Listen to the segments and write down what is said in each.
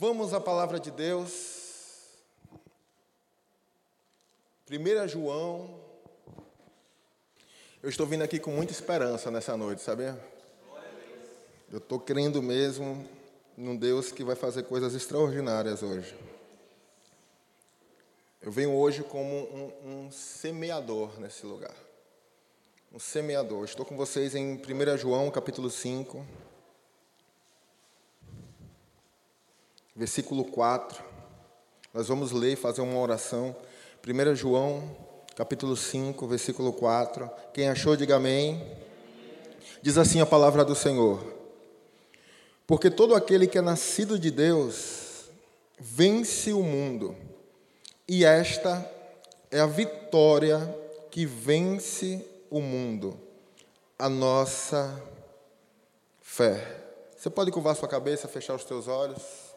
Vamos à palavra de Deus. 1 João. Eu estou vindo aqui com muita esperança nessa noite, sabia? Eu estou crendo mesmo num Deus que vai fazer coisas extraordinárias hoje. Eu venho hoje como um, um semeador nesse lugar. Um semeador. Estou com vocês em 1 João, capítulo 5. Versículo 4. Nós vamos ler e fazer uma oração. 1 João, capítulo 5, versículo 4. Quem achou, diga amém. Diz assim a palavra do Senhor: Porque todo aquele que é nascido de Deus vence o mundo, e esta é a vitória que vence o mundo, a nossa fé. Você pode curvar sua cabeça, fechar os teus olhos?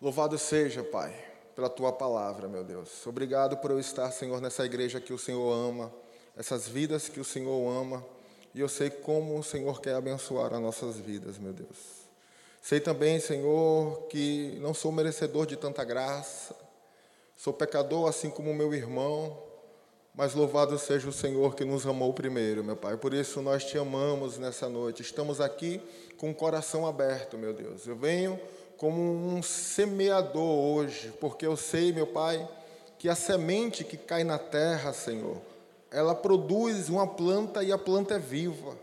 Louvado seja, Pai, pela tua palavra, meu Deus. Obrigado por eu estar, Senhor, nessa igreja que o Senhor ama, essas vidas que o Senhor ama, e eu sei como o Senhor quer abençoar as nossas vidas, meu Deus. Sei também, Senhor, que não sou merecedor de tanta graça, sou pecador assim como meu irmão, mas louvado seja o Senhor que nos amou primeiro, meu Pai. Por isso nós te amamos nessa noite. Estamos aqui com o coração aberto, meu Deus. Eu venho como um semeador hoje, porque eu sei, meu Pai, que a semente que cai na terra, Senhor, ela produz uma planta e a planta é viva.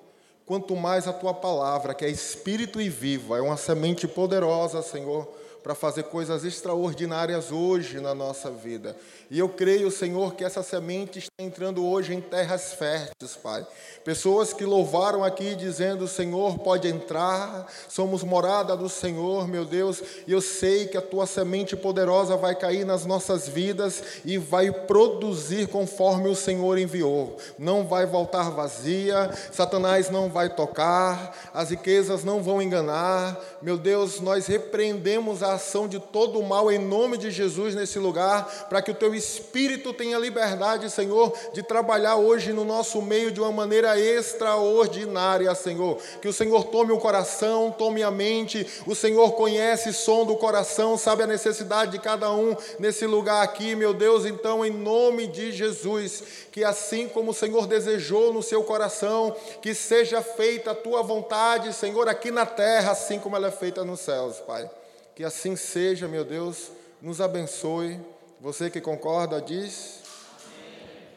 Quanto mais a tua palavra, que é espírito e viva, é uma semente poderosa, Senhor, para fazer coisas extraordinárias hoje na nossa vida. E eu creio, Senhor, que essa semente está entrando hoje em terras férteis, Pai. Pessoas que louvaram aqui dizendo: Senhor, pode entrar, somos morada do Senhor, meu Deus, e eu sei que a tua semente poderosa vai cair nas nossas vidas e vai produzir conforme o Senhor enviou. Não vai voltar vazia, Satanás não vai tocar, as riquezas não vão enganar. Meu Deus, nós repreendemos a ação de todo o mal em nome de Jesus nesse lugar, para que o teu espírito tenha liberdade, Senhor, de trabalhar hoje no nosso meio de uma maneira extraordinária, Senhor. Que o Senhor tome o coração, tome a mente. O Senhor conhece o som do coração, sabe a necessidade de cada um nesse lugar aqui, meu Deus. Então, em nome de Jesus, que assim como o Senhor desejou no seu coração, que seja feita a tua vontade, Senhor, aqui na terra, assim como ela é feita nos céus, Pai. Que assim seja, meu Deus, nos abençoe. Você que concorda, diz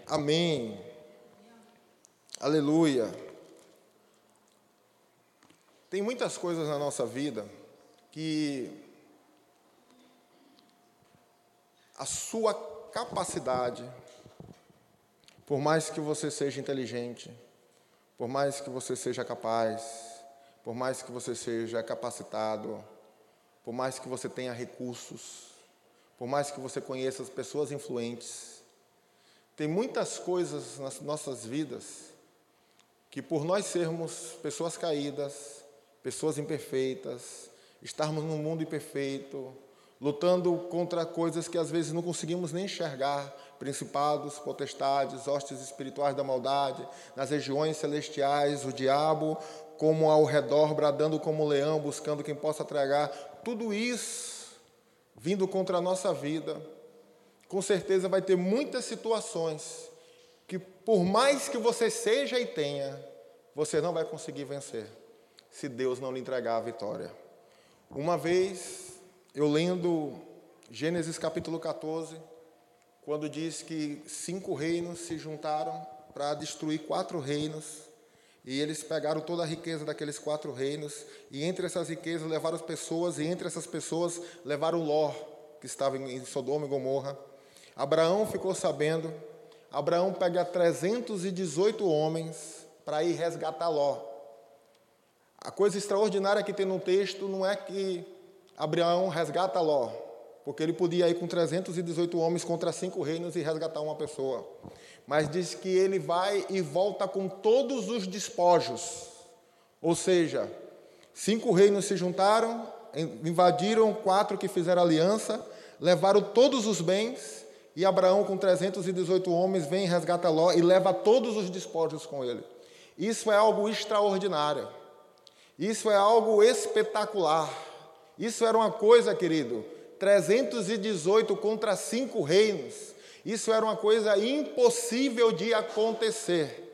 Amém. Amém. Aleluia. Tem muitas coisas na nossa vida que a sua capacidade, por mais que você seja inteligente, por mais que você seja capaz, por mais que você seja capacitado, por mais que você tenha recursos, por mais que você conheça as pessoas influentes, tem muitas coisas nas nossas vidas que, por nós sermos pessoas caídas, pessoas imperfeitas, estarmos num mundo imperfeito, lutando contra coisas que às vezes não conseguimos nem enxergar principados, potestades, hostes espirituais da maldade, nas regiões celestiais, o diabo como ao redor, bradando como leão, buscando quem possa tragar, tudo isso vindo contra a nossa vida, com certeza vai ter muitas situações que, por mais que você seja e tenha, você não vai conseguir vencer, se Deus não lhe entregar a vitória. Uma vez, eu lendo Gênesis capítulo 14, quando diz que cinco reinos se juntaram para destruir quatro reinos, e eles pegaram toda a riqueza daqueles quatro reinos, e entre essas riquezas levaram as pessoas, e entre essas pessoas levaram Ló, que estava em Sodoma e Gomorra. Abraão ficou sabendo, Abraão pega 318 homens para ir resgatar Ló. A coisa extraordinária que tem no texto não é que Abraão resgata Ló, porque ele podia ir com 318 homens contra cinco reinos e resgatar uma pessoa mas diz que ele vai e volta com todos os despojos. Ou seja, cinco reinos se juntaram, invadiram quatro que fizeram aliança, levaram todos os bens, e Abraão, com 318 homens, vem e resgata Ló e leva todos os despojos com ele. Isso é algo extraordinário. Isso é algo espetacular. Isso era uma coisa, querido, 318 contra cinco reinos. Isso era uma coisa impossível de acontecer.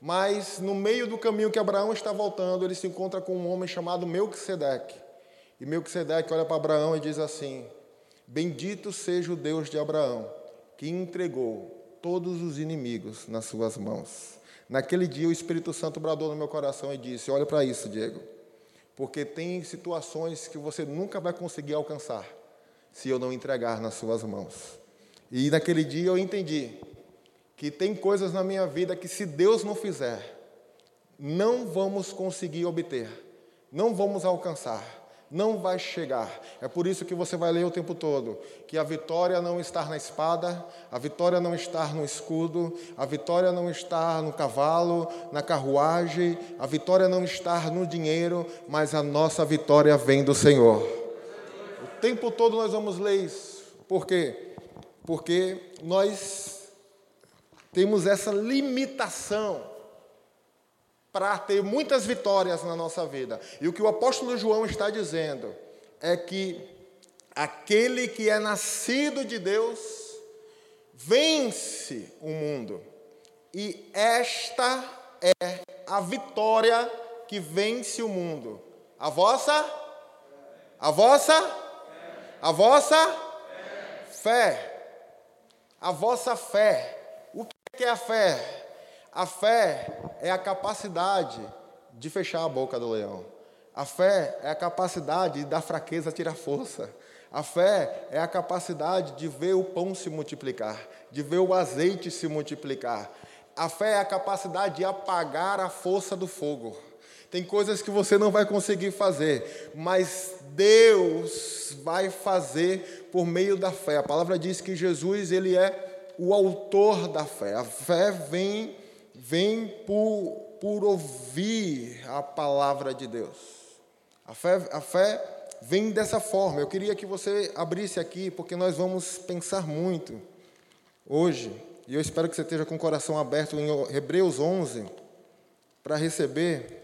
Mas no meio do caminho que Abraão está voltando, ele se encontra com um homem chamado Melquisedeque. E Melquisedeque olha para Abraão e diz assim: Bendito seja o Deus de Abraão, que entregou todos os inimigos nas suas mãos. Naquele dia o Espírito Santo bradou no meu coração e disse: Olha para isso, Diego, porque tem situações que você nunca vai conseguir alcançar se eu não entregar nas suas mãos. E naquele dia eu entendi que tem coisas na minha vida que, se Deus não fizer, não vamos conseguir obter, não vamos alcançar não vai chegar. É por isso que você vai ler o tempo todo que a vitória não está na espada, a vitória não está no escudo, a vitória não está no cavalo, na carruagem, a vitória não está no dinheiro, mas a nossa vitória vem do Senhor. Tempo todo nós vamos ler isso. Por quê? Porque nós temos essa limitação para ter muitas vitórias na nossa vida. E o que o apóstolo João está dizendo é que aquele que é nascido de Deus vence o mundo. E esta é a vitória que vence o mundo. A vossa? A vossa? A vossa? Fé. A vossa fé. O que é a fé? A fé é a capacidade de fechar a boca do leão. A fé é a capacidade da fraqueza tirar força. A fé é a capacidade de ver o pão se multiplicar, de ver o azeite se multiplicar. A fé é a capacidade de apagar a força do fogo. Tem coisas que você não vai conseguir fazer, mas Deus vai fazer por meio da fé. A palavra diz que Jesus, ele é o autor da fé. A fé vem vem por, por ouvir a palavra de Deus. A fé, a fé vem dessa forma. Eu queria que você abrisse aqui, porque nós vamos pensar muito hoje, e eu espero que você esteja com o coração aberto em Hebreus 11, para receber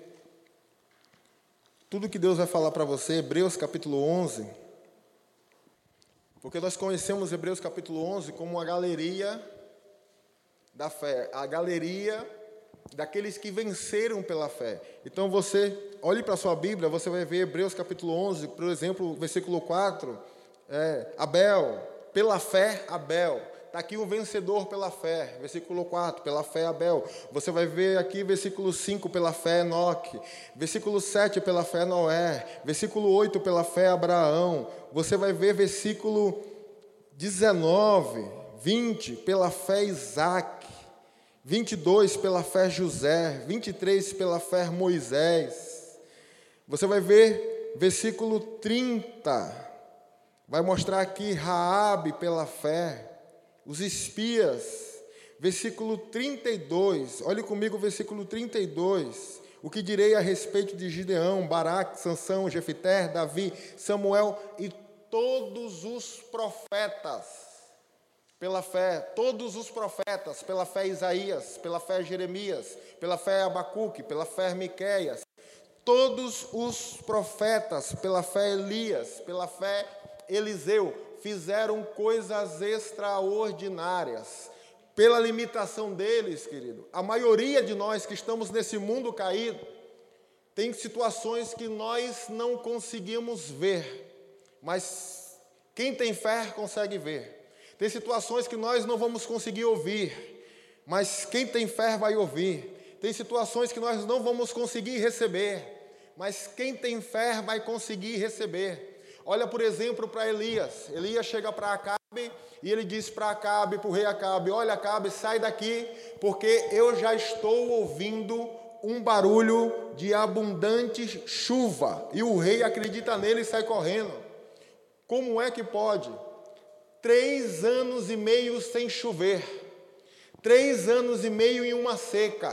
tudo que Deus vai falar para você, Hebreus capítulo 11. Porque nós conhecemos Hebreus capítulo 11 como uma galeria da fé, a galeria daqueles que venceram pela fé. Então você, olhe para a sua Bíblia, você vai ver Hebreus capítulo 11, por exemplo, versículo 4, é, Abel, pela fé, Abel. Está aqui um vencedor pela fé, versículo 4, pela fé Abel. Você vai ver aqui versículo 5, pela fé Enoque. Versículo 7, pela fé Noé. Versículo 8, pela fé Abraão. Você vai ver versículo 19, 20, pela fé Isaac. 22 pela fé José, 23 pela fé Moisés. Você vai ver versículo 30. Vai mostrar aqui Raabe pela fé, os espias. Versículo 32. Olhe comigo o versículo 32. O que direi a respeito de Gideão, Baraque, Sansão, Jefité, Davi, Samuel e todos os profetas pela fé, todos os profetas, pela fé Isaías, pela fé Jeremias, pela fé Abacuque, pela fé Miqueias, todos os profetas, pela fé Elias, pela fé Eliseu, fizeram coisas extraordinárias. Pela limitação deles, querido, a maioria de nós que estamos nesse mundo caído, tem situações que nós não conseguimos ver, mas quem tem fé consegue ver. Tem situações que nós não vamos conseguir ouvir, mas quem tem fé vai ouvir. Tem situações que nós não vamos conseguir receber, mas quem tem fé vai conseguir receber. Olha, por exemplo, para Elias. Elias chega para Acabe e ele diz para Acabe, para o rei Acabe: Olha, Acabe, sai daqui, porque eu já estou ouvindo um barulho de abundante chuva. E o rei acredita nele e sai correndo. Como é que pode? Três anos e meio sem chover. Três anos e meio em uma seca.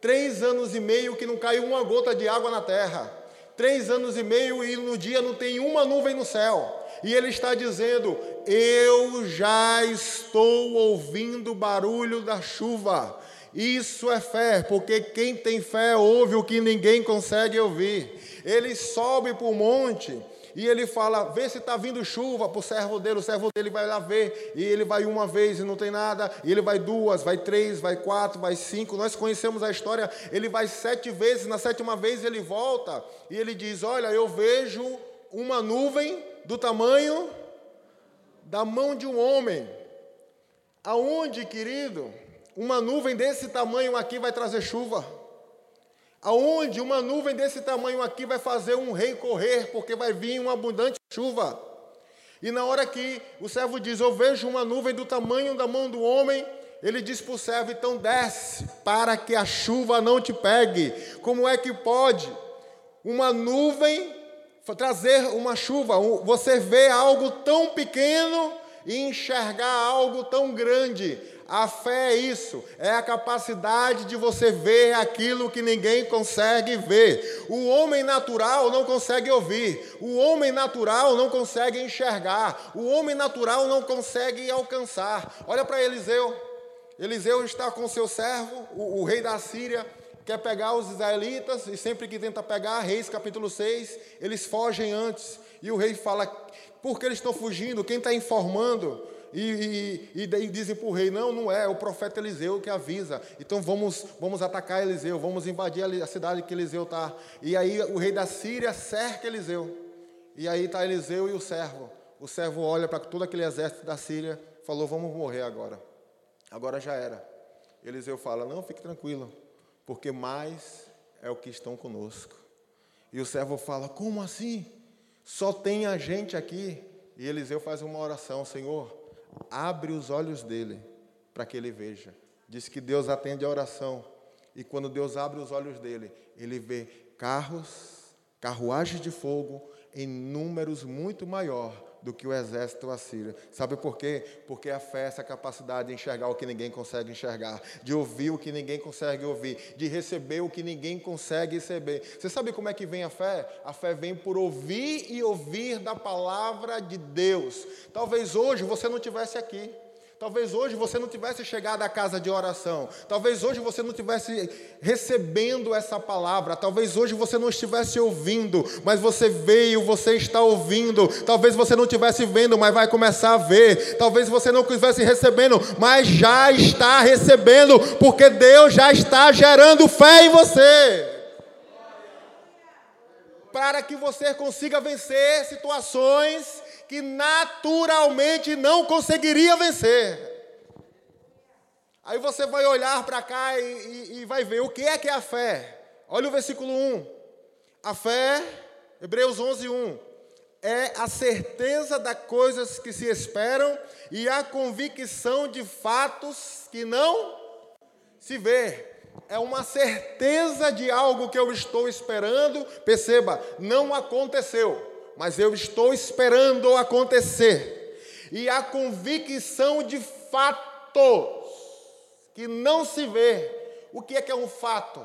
Três anos e meio que não caiu uma gota de água na terra. Três anos e meio e no dia não tem uma nuvem no céu. E ele está dizendo: Eu já estou ouvindo o barulho da chuva. Isso é fé, porque quem tem fé ouve o que ninguém consegue ouvir. Ele sobe para o monte e ele fala: vê se está vindo chuva para o servo dele. O servo dele vai lá ver, e ele vai uma vez e não tem nada, e ele vai duas, vai três, vai quatro, vai cinco. Nós conhecemos a história. Ele vai sete vezes, na sétima vez ele volta e ele diz: Olha, eu vejo uma nuvem do tamanho da mão de um homem. Aonde, querido, uma nuvem desse tamanho aqui vai trazer chuva? Aonde uma nuvem desse tamanho aqui vai fazer um rei correr, porque vai vir uma abundante chuva? E na hora que o servo diz: Eu vejo uma nuvem do tamanho da mão do homem, ele diz para o servo: Então desce, para que a chuva não te pegue. Como é que pode uma nuvem trazer uma chuva? Você vê algo tão pequeno e enxergar algo tão grande. A fé é isso, é a capacidade de você ver aquilo que ninguém consegue ver. O homem natural não consegue ouvir, o homem natural não consegue enxergar, o homem natural não consegue alcançar. Olha para Eliseu. Eliseu está com seu servo, o, o rei da Síria, quer pegar os israelitas, e sempre que tenta pegar, Reis capítulo 6, eles fogem antes. E o rei fala: por que eles estão fugindo? Quem está informando? E, e, e dizem para o rei: não, não é, é o profeta Eliseu que avisa. Então vamos, vamos atacar Eliseu, vamos invadir a cidade que Eliseu está. E aí o rei da Síria cerca Eliseu. E aí está Eliseu e o servo. O servo olha para todo aquele exército da Síria, falou: vamos morrer agora. Agora já era. Eliseu fala: não, fique tranquilo, porque mais é o que estão conosco. E o servo fala: como assim? Só tem a gente aqui. E Eliseu faz uma oração: Senhor abre os olhos dele para que ele veja. Diz que Deus atende a oração. E quando Deus abre os olhos dele, ele vê carros, carruagens de fogo em números muito maior do que o exército assírio. Sabe por quê? Porque a fé é essa capacidade de enxergar o que ninguém consegue enxergar, de ouvir o que ninguém consegue ouvir, de receber o que ninguém consegue receber. Você sabe como é que vem a fé? A fé vem por ouvir e ouvir da palavra de Deus. Talvez hoje você não tivesse aqui. Talvez hoje você não tivesse chegado à casa de oração. Talvez hoje você não tivesse recebendo essa palavra. Talvez hoje você não estivesse ouvindo, mas você veio, você está ouvindo. Talvez você não estivesse vendo, mas vai começar a ver. Talvez você não estivesse recebendo, mas já está recebendo, porque Deus já está gerando fé em você. Para que você consiga vencer situações que naturalmente não conseguiria vencer. Aí você vai olhar para cá e, e, e, vai ver o que é que é a fé. Olha o versículo 1. A fé, Hebreus 11, 1, é a certeza das coisas que se esperam e a convicção de fatos que não se vê. É uma certeza de algo que eu estou esperando. Perceba, não aconteceu mas eu estou esperando acontecer. E a convicção de fatos que não se vê. O que é que é um fato?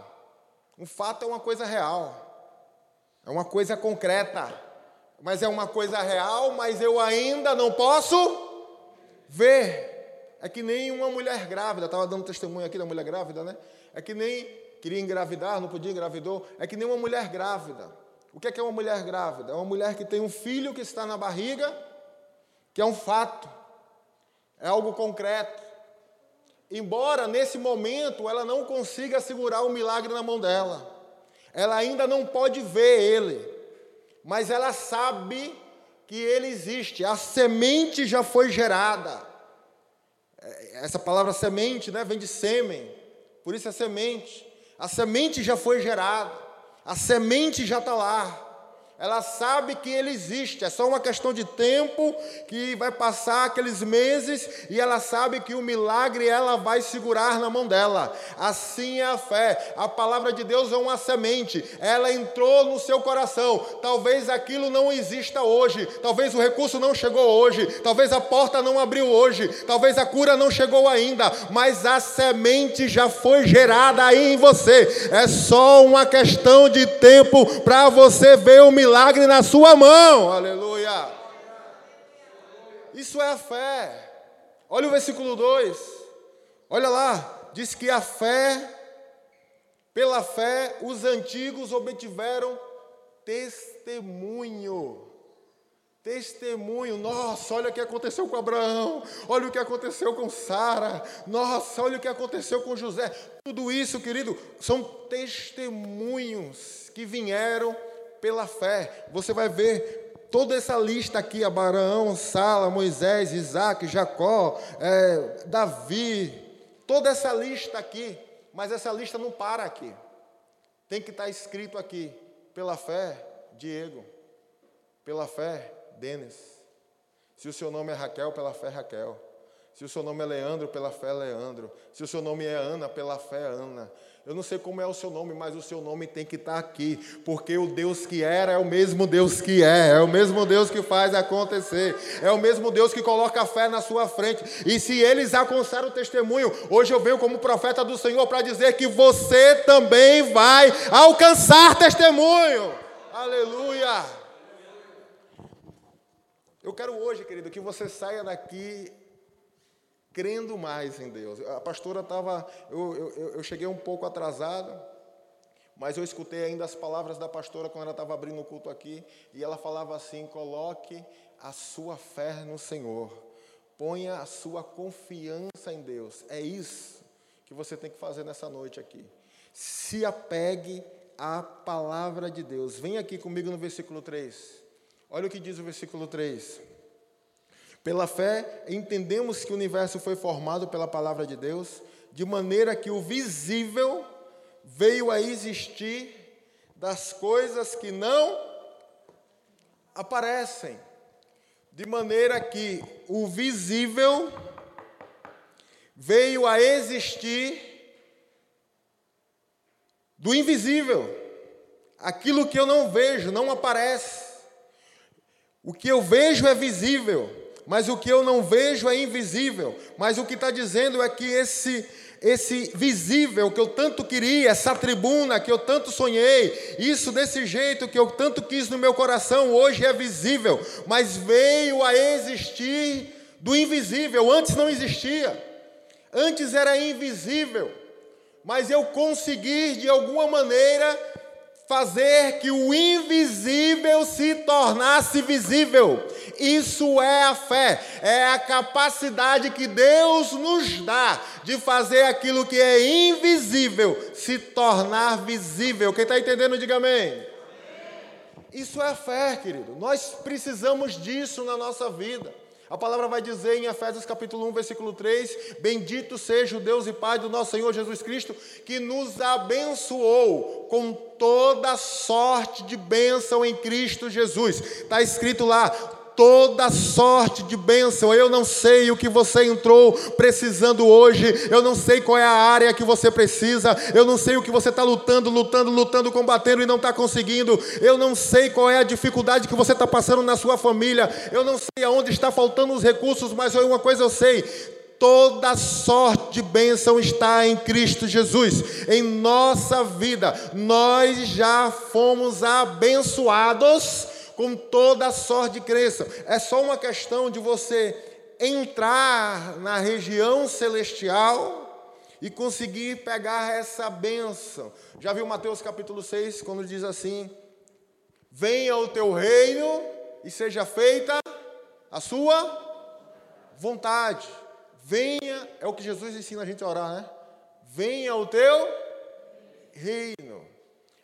Um fato é uma coisa real. É uma coisa concreta. Mas é uma coisa real, mas eu ainda não posso ver. É que nem uma mulher grávida, estava dando testemunho aqui da mulher grávida, né? É que nem queria engravidar, não podia engravidou. É que nem uma mulher grávida. O é que é uma mulher grávida? É uma mulher que tem um filho que está na barriga, que é um fato, é algo concreto. Embora nesse momento ela não consiga segurar o milagre na mão dela, ela ainda não pode ver ele, mas ela sabe que ele existe, a semente já foi gerada. É, essa palavra semente né, vem de sêmen, por isso é semente. A semente já foi gerada. A semente já está lá. Ela sabe que ele existe, é só uma questão de tempo que vai passar aqueles meses e ela sabe que o milagre ela vai segurar na mão dela. Assim é a fé. A palavra de Deus é uma semente, ela entrou no seu coração. Talvez aquilo não exista hoje, talvez o recurso não chegou hoje, talvez a porta não abriu hoje, talvez a cura não chegou ainda, mas a semente já foi gerada aí em você. É só uma questão de tempo para você ver o milagre milagre na sua mão. Aleluia. Isso é a fé. Olha o versículo 2. Olha lá. Diz que a fé, pela fé, os antigos obtiveram testemunho. Testemunho, nossa, olha o que aconteceu com Abraão, olha o que aconteceu com Sara, nossa, olha o que aconteceu com José. Tudo isso, querido, são testemunhos que vieram pela fé. Você vai ver toda essa lista aqui: Abraão, Sala, Moisés, Isaac, Jacó, é, Davi, toda essa lista aqui. Mas essa lista não para aqui. Tem que estar escrito aqui: pela fé, Diego, pela fé, Denis. Se o seu nome é Raquel, pela fé, Raquel. Se o seu nome é Leandro, pela fé, Leandro. Se o seu nome é Ana, pela fé, Ana. Eu não sei como é o seu nome, mas o seu nome tem que estar aqui, porque o Deus que era é o mesmo Deus que é, é o mesmo Deus que faz acontecer, é o mesmo Deus que coloca a fé na sua frente. E se eles alcançaram o testemunho, hoje eu venho como profeta do Senhor para dizer que você também vai alcançar testemunho. Aleluia! Eu quero hoje, querido, que você saia daqui crendo mais em Deus. A pastora estava, eu, eu, eu cheguei um pouco atrasado, mas eu escutei ainda as palavras da pastora quando ela estava abrindo o culto aqui, e ela falava assim: coloque a sua fé no Senhor, ponha a sua confiança em Deus. É isso que você tem que fazer nessa noite aqui. Se apegue à palavra de Deus. Vem aqui comigo no versículo 3. Olha o que diz o versículo 3. Pela fé, entendemos que o universo foi formado pela palavra de Deus, de maneira que o visível veio a existir das coisas que não aparecem. De maneira que o visível veio a existir do invisível. Aquilo que eu não vejo não aparece. O que eu vejo é visível mas o que eu não vejo é invisível. Mas o que está dizendo é que esse, esse visível que eu tanto queria, essa tribuna que eu tanto sonhei, isso desse jeito que eu tanto quis no meu coração, hoje é visível, mas veio a existir do invisível, antes não existia, antes era invisível, mas eu consegui de alguma maneira fazer que o invisível se tornasse visível. Isso é a fé, é a capacidade que Deus nos dá de fazer aquilo que é invisível se tornar visível. Quem está entendendo, diga amém. Isso é fé, querido. Nós precisamos disso na nossa vida. A palavra vai dizer em Efésios capítulo 1, versículo 3: Bendito seja o Deus e Pai do nosso Senhor Jesus Cristo, que nos abençoou com toda sorte de bênção em Cristo Jesus. Está escrito lá, toda sorte de bênção. Eu não sei o que você entrou precisando hoje, eu não sei qual é a área que você precisa, eu não sei o que você está lutando, lutando, lutando, combatendo e não está conseguindo, eu não sei qual é a dificuldade que você está passando na sua família, eu não sei aonde está faltando os recursos, mas uma coisa eu sei: toda sorte de bênção está em Cristo Jesus. Em nossa vida, nós já fomos abençoados com toda a sorte de crença. É só uma questão de você entrar na região celestial e conseguir pegar essa bênção. Já viu Mateus capítulo 6, quando diz assim: Venha o teu reino e seja feita a sua vontade. Venha, é o que Jesus ensina a gente a orar, né? Venha o teu reino.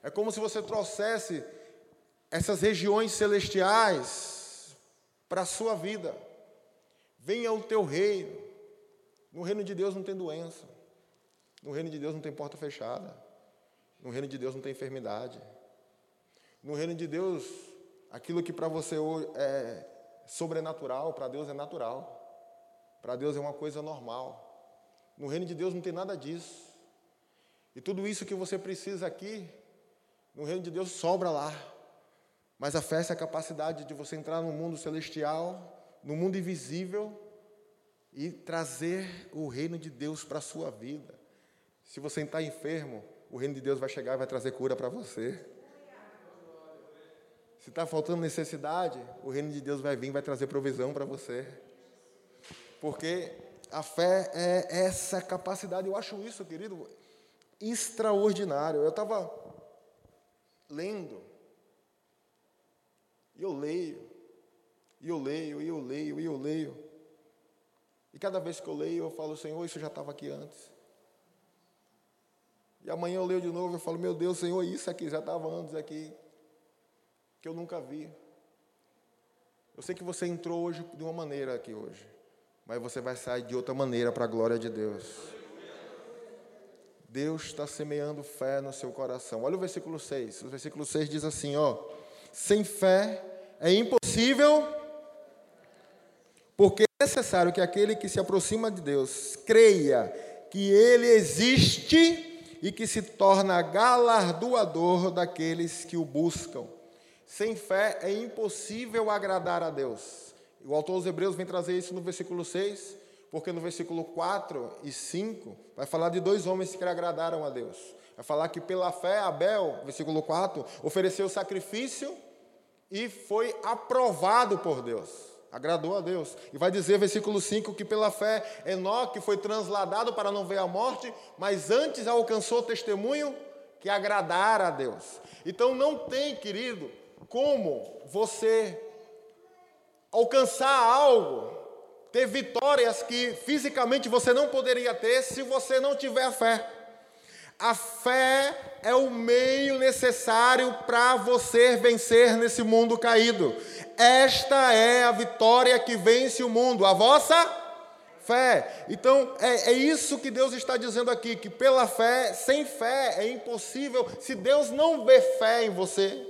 É como se você trouxesse essas regiões celestiais para a sua vida. Venha o teu reino. No reino de Deus não tem doença. No reino de Deus não tem porta fechada. No reino de Deus não tem enfermidade. No reino de Deus, aquilo que para você é sobrenatural, para Deus é natural. Para Deus é uma coisa normal. No reino de Deus não tem nada disso. E tudo isso que você precisa aqui, no reino de Deus sobra lá. Mas a fé é a capacidade de você entrar no mundo celestial, no mundo invisível e trazer o reino de Deus para a sua vida. Se você está enfermo, o reino de Deus vai chegar e vai trazer cura para você. Se está faltando necessidade, o reino de Deus vai vir e vai trazer provisão para você. Porque a fé é essa capacidade, eu acho isso, querido, extraordinário. Eu estava lendo e eu leio. E eu leio, e eu leio, e eu leio. E cada vez que eu leio, eu falo, Senhor, isso já estava aqui antes. E amanhã eu leio de novo, eu falo, meu Deus, Senhor, isso aqui já estava antes aqui, que eu nunca vi. Eu sei que você entrou hoje de uma maneira aqui hoje, mas você vai sair de outra maneira para a glória de Deus. Deus está semeando fé no seu coração. Olha o versículo 6. O versículo 6 diz assim: ó, sem fé é impossível, porque é necessário que aquele que se aproxima de Deus creia que Ele existe e que se torna galardoador daqueles que o buscam. Sem fé é impossível agradar a Deus. O autor dos Hebreus vem trazer isso no versículo 6, porque no versículo 4 e 5 vai falar de dois homens que agradaram a Deus. Vai falar que pela fé Abel, versículo 4, ofereceu sacrifício e foi aprovado por Deus. Agradou a Deus. E vai dizer, versículo 5, que pela fé Enoque foi transladado para não ver a morte, mas antes alcançou testemunho que agradara a Deus. Então não tem, querido, como você alcançar algo, ter vitórias que fisicamente você não poderia ter se você não tiver fé. A fé é o meio necessário para você vencer nesse mundo caído. Esta é a vitória que vence o mundo, a vossa fé. Então, é, é isso que Deus está dizendo aqui: que pela fé, sem fé, é impossível. Se Deus não vê fé em você,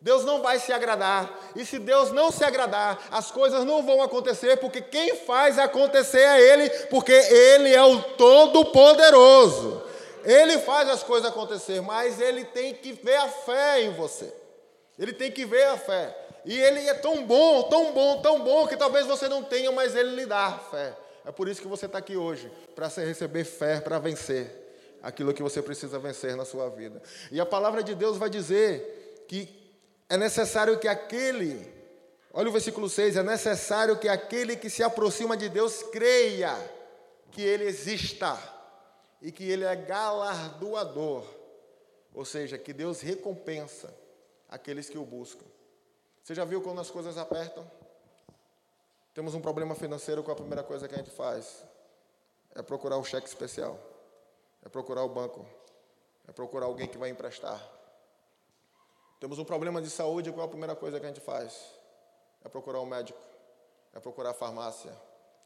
Deus não vai se agradar. E se Deus não se agradar, as coisas não vão acontecer, porque quem faz acontecer é Ele, porque Ele é o Todo-Poderoso. Ele faz as coisas acontecer, mas Ele tem que ver a fé em você. Ele tem que ver a fé. E Ele é tão bom, tão bom, tão bom, que talvez você não tenha, mas Ele lhe dá fé. É por isso que você está aqui hoje, para receber fé, para vencer aquilo que você precisa vencer na sua vida. E a palavra de Deus vai dizer que é necessário que aquele, olha o versículo 6, é necessário que aquele que se aproxima de Deus creia que Ele exista e que Ele é galardoador, ou seja, que Deus recompensa aqueles que o buscam. Você já viu quando as coisas apertam? Temos um problema financeiro, qual a primeira coisa que a gente faz? É procurar o cheque especial, é procurar o banco, é procurar alguém que vai emprestar. Temos um problema de saúde, qual a primeira coisa que a gente faz? É procurar um médico, é procurar a farmácia,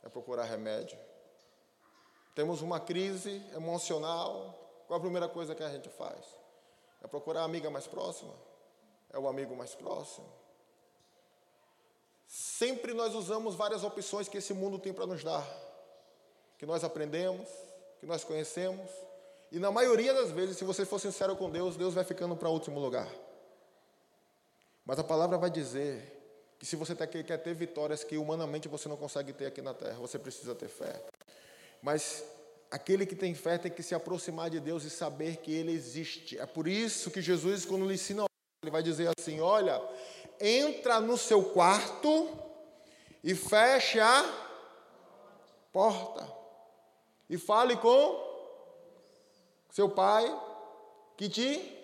é procurar remédio. Temos uma crise emocional, qual a primeira coisa que a gente faz? É procurar a amiga mais próxima, é o amigo mais próximo. Sempre nós usamos várias opções que esse mundo tem para nos dar, que nós aprendemos, que nós conhecemos, e na maioria das vezes, se você for sincero com Deus, Deus vai ficando para último lugar. Mas a palavra vai dizer que se você quer ter vitórias que humanamente você não consegue ter aqui na terra, você precisa ter fé. Mas aquele que tem fé tem que se aproximar de Deus e saber que Ele existe. É por isso que Jesus, quando lhe ensina, ele vai dizer assim: Olha, entra no seu quarto e feche a porta. E fale com seu pai que te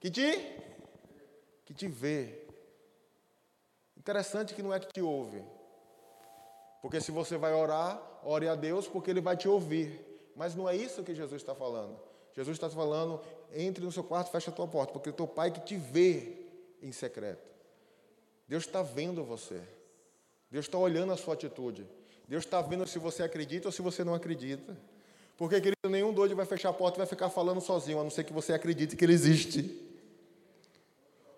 que te que te vê. Interessante que não é que te ouve. Porque se você vai orar, ore a Deus porque Ele vai te ouvir. Mas não é isso que Jesus está falando. Jesus está falando, entre no seu quarto, fecha a tua porta, porque é teu pai que te vê em secreto. Deus está vendo você. Deus está olhando a sua atitude. Deus está vendo se você acredita ou se você não acredita. Porque, querido, nenhum doido vai fechar a porta e vai ficar falando sozinho, a não ser que você acredite que ele existe.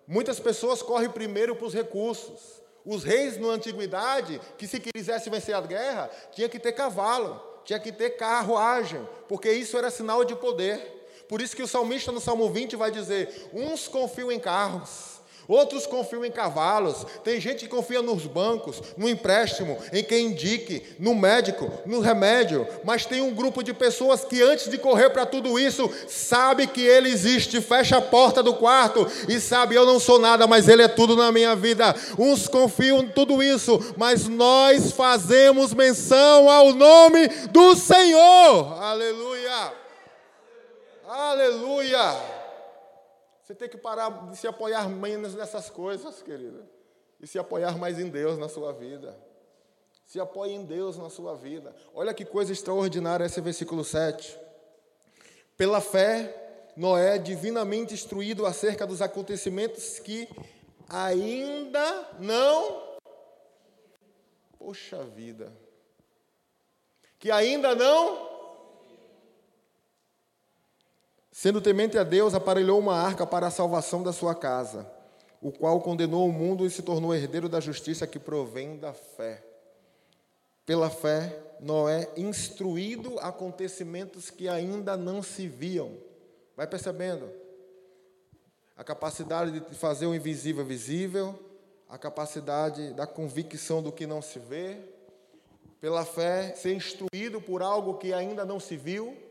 Muitas pessoas correm primeiro para os recursos. Os reis na antiguidade, que se quisesse vencer a guerra, tinha que ter cavalo, tinha que ter carruagem, porque isso era sinal de poder. Por isso que o salmista no Salmo 20 vai dizer: uns confiam em carros, Outros confiam em cavalos. Tem gente que confia nos bancos, no empréstimo, em quem indique, no médico, no remédio. Mas tem um grupo de pessoas que, antes de correr para tudo isso, sabe que Ele existe, fecha a porta do quarto e sabe: eu não sou nada, mas Ele é tudo na minha vida. Uns confiam em tudo isso, mas nós fazemos menção ao nome do Senhor. Aleluia! Aleluia! Você tem que parar de se apoiar menos nessas coisas, querida. e se apoiar mais em Deus na sua vida. Se apoie em Deus na sua vida. Olha que coisa extraordinária esse versículo 7. Pela fé, Noé, divinamente instruído acerca dos acontecimentos que ainda não. Poxa vida. Que ainda não. Sendo temente a Deus, aparelhou uma arca para a salvação da sua casa, o qual condenou o mundo e se tornou herdeiro da justiça que provém da fé. Pela fé, Noé, instruído acontecimentos que ainda não se viam. Vai percebendo? A capacidade de fazer o invisível visível, a capacidade da convicção do que não se vê. Pela fé, ser instruído por algo que ainda não se viu.